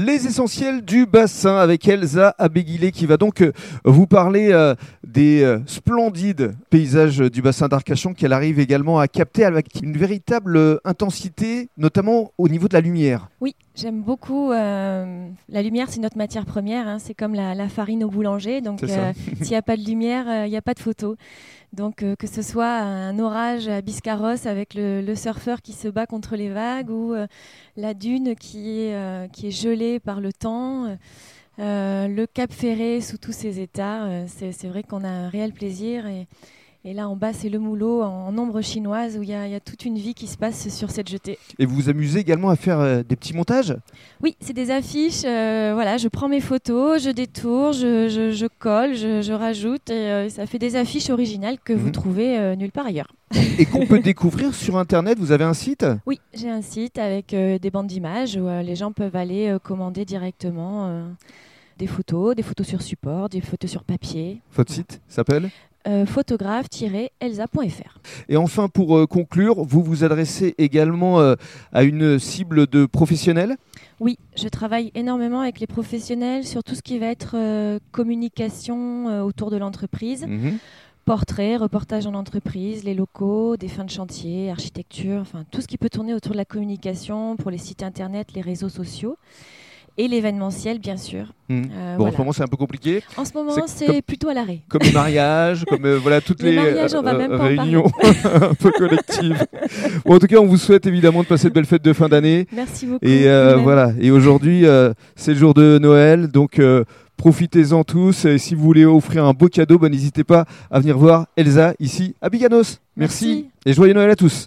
Les essentiels du bassin avec Elsa Abéguilé qui va donc euh, vous parler euh, des euh, splendides paysages du bassin d'Arcachon qu'elle arrive également à capter avec une véritable intensité, notamment au niveau de la lumière. Oui, j'aime beaucoup. la lumière, c'est notre matière première. hein. C'est comme la, la farine au boulanger. Donc, euh, s'il n'y a pas de lumière, euh, il n'y a pas de photo. Donc, euh, que ce soit un orage à Biscarrosse avec le, le surfeur qui se bat contre les vagues ou euh, la dune qui est, euh, qui est gelée par le temps, euh, le Cap Ferré sous tous ses états, euh, c'est c'est vrai qu'on a un réel plaisir. Et, et là, en bas, c'est le Moulot en ombre chinoise où il y, a- il y a toute une vie qui se passe sur cette jetée. Et vous vous amusez également à faire euh, des petits montages? Oui, c'est des affiches. euh, voilà, je prends mes photos, je détourne, je, je- je colle, je, je rajoute. Et euh, ça fait des affiches originales que vous Mhm. trouvez nulle part ailleurs. et qu'on peut découvrir sur Internet. Vous avez un site? Oui, j'ai un site avec des bandes d'images où les gens peuvent aller commander directement des photos, des photos sur support, des photos sur papier. Votre site s'appelle? Euh, photographe-elsa.fr. Et enfin, pour euh, conclure, vous vous adressez également euh, à une cible de professionnels? Oui, je travaille énormément avec les professionnels sur tout ce qui va être communication autour de l'entreprise. Mhm. Portraits, reportages en entreprise, les locaux, des fins de chantier, architecture, enfin tout ce qui peut tourner autour de la communication pour les sites internet, les réseaux sociaux et l'événementiel bien sûr. Mhm. Euh, Bon, en ce moment, c'est un peu compliqué. En ce moment, c'est plutôt à l'arrêt. Comme les mariages, comme euh, voilà toutes Les les, mariages, on va même pas en réunions un peu collectives. Bon, en tout cas, on vous souhaite évidemment de passer de belles fêtes de fin d'année. Merci beaucoup. Et euh, voilà. Et aujourd'hui, euh, c'est le jour de Noël, donc euh, profitez-en tous. Et si vous voulez offrir un beau cadeau, bah, n'hésitez pas à venir voir Elsa ici à Biganos. Merci. Merci. et joyeux Noël à tous.